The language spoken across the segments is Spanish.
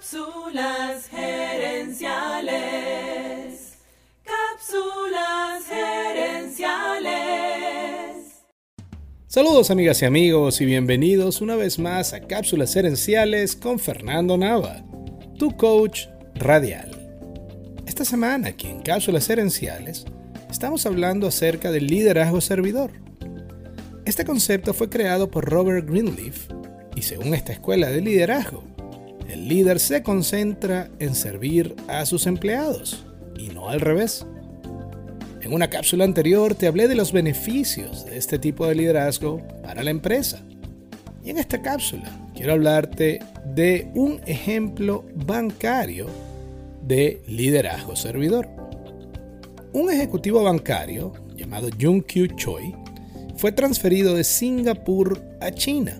Cápsulas gerenciales. Cápsulas gerenciales. Saludos amigas y amigos y bienvenidos una vez más a Cápsulas gerenciales con Fernando Nava, tu coach radial. Esta semana aquí en Cápsulas gerenciales estamos hablando acerca del liderazgo servidor. Este concepto fue creado por Robert Greenleaf y según esta escuela de liderazgo, el líder se concentra en servir a sus empleados y no al revés. En una cápsula anterior te hablé de los beneficios de este tipo de liderazgo para la empresa. Y en esta cápsula quiero hablarte de un ejemplo bancario de liderazgo servidor. Un ejecutivo bancario llamado Jung Kyu Choi fue transferido de Singapur a China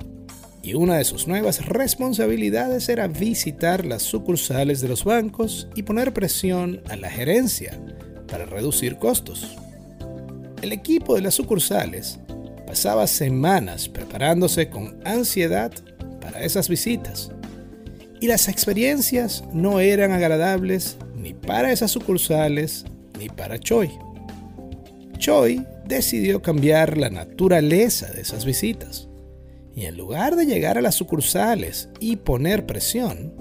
y una de sus nuevas responsabilidades era visitar las sucursales de los bancos y poner presión a la gerencia para reducir costos. El equipo de las sucursales pasaba semanas preparándose con ansiedad para esas visitas y las experiencias no eran agradables ni para esas sucursales ni para Choi. Choi decidió cambiar la naturaleza de esas visitas y en lugar de llegar a las sucursales y poner presión,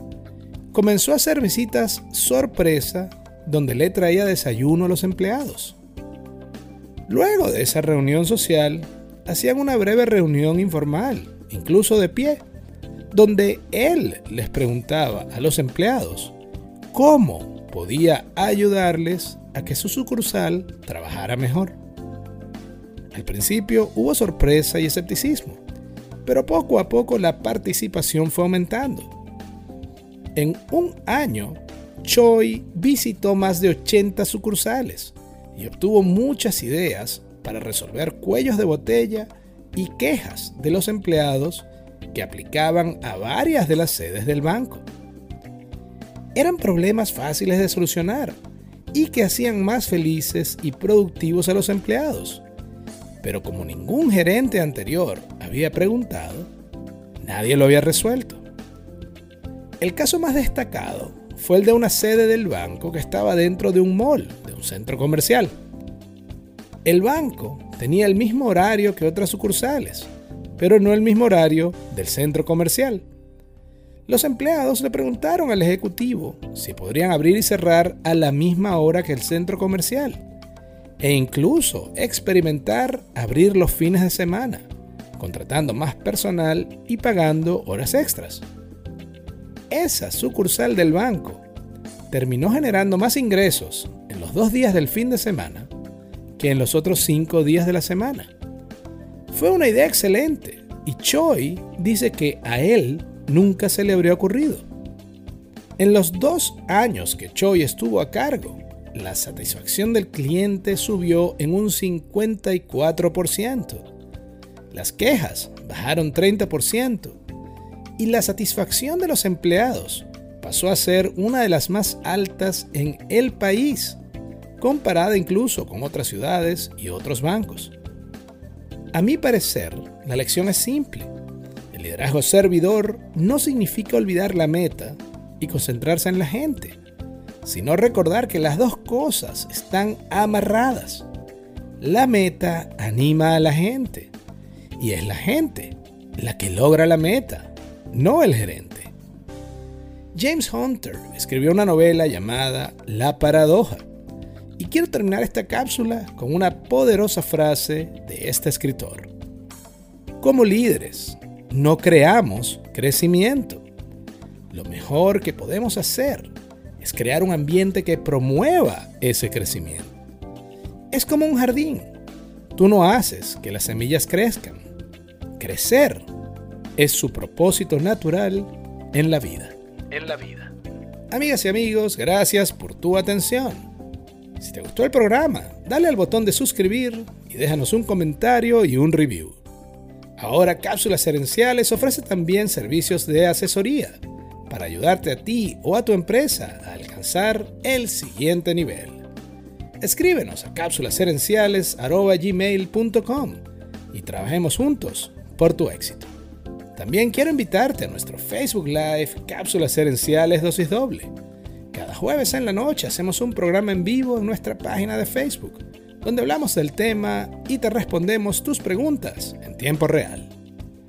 comenzó a hacer visitas sorpresa donde le traía desayuno a los empleados. Luego de esa reunión social, hacían una breve reunión informal, incluso de pie, donde él les preguntaba a los empleados cómo podía ayudarles a que su sucursal trabajara mejor. Al principio hubo sorpresa y escepticismo, pero poco a poco la participación fue aumentando. En un año, Choi visitó más de 80 sucursales y obtuvo muchas ideas para resolver cuellos de botella y quejas de los empleados que aplicaban a varias de las sedes del banco. Eran problemas fáciles de solucionar y que hacían más felices y productivos a los empleados. Pero como ningún gerente anterior había preguntado, nadie lo había resuelto. El caso más destacado fue el de una sede del banco que estaba dentro de un mall, de un centro comercial. El banco tenía el mismo horario que otras sucursales, pero no el mismo horario del centro comercial. Los empleados le preguntaron al ejecutivo si podrían abrir y cerrar a la misma hora que el centro comercial e incluso experimentar abrir los fines de semana, contratando más personal y pagando horas extras. Esa sucursal del banco terminó generando más ingresos en los dos días del fin de semana que en los otros cinco días de la semana. Fue una idea excelente y Choi dice que a él nunca se le habría ocurrido. En los dos años que Choi estuvo a cargo, la satisfacción del cliente subió en un 54%. Las quejas bajaron 30% y la satisfacción de los empleados pasó a ser una de las más altas en el país, comparada incluso con otras ciudades y otros bancos. A mi parecer, la lección es simple. El liderazgo servidor no significa olvidar la meta y concentrarse en la gente sino recordar que las dos cosas están amarradas. La meta anima a la gente y es la gente la que logra la meta, no el gerente. James Hunter escribió una novela llamada La paradoja y quiero terminar esta cápsula con una poderosa frase de este escritor. Como líderes, no creamos crecimiento. Lo mejor que podemos hacer es crear un ambiente que promueva ese crecimiento. Es como un jardín. Tú no haces que las semillas crezcan. Crecer es su propósito natural en la vida. En la vida. Amigas y amigos, gracias por tu atención. Si te gustó el programa, dale al botón de suscribir y déjanos un comentario y un review. Ahora Cápsulas Herenciales ofrece también servicios de asesoría para ayudarte a ti o a tu empresa a alcanzar el siguiente nivel. Escríbenos a cápsulaserenciales.gmail.com y trabajemos juntos por tu éxito. También quiero invitarte a nuestro Facebook Live Cápsulas Herenciales Dosis Doble. Cada jueves en la noche hacemos un programa en vivo en nuestra página de Facebook, donde hablamos del tema y te respondemos tus preguntas en tiempo real.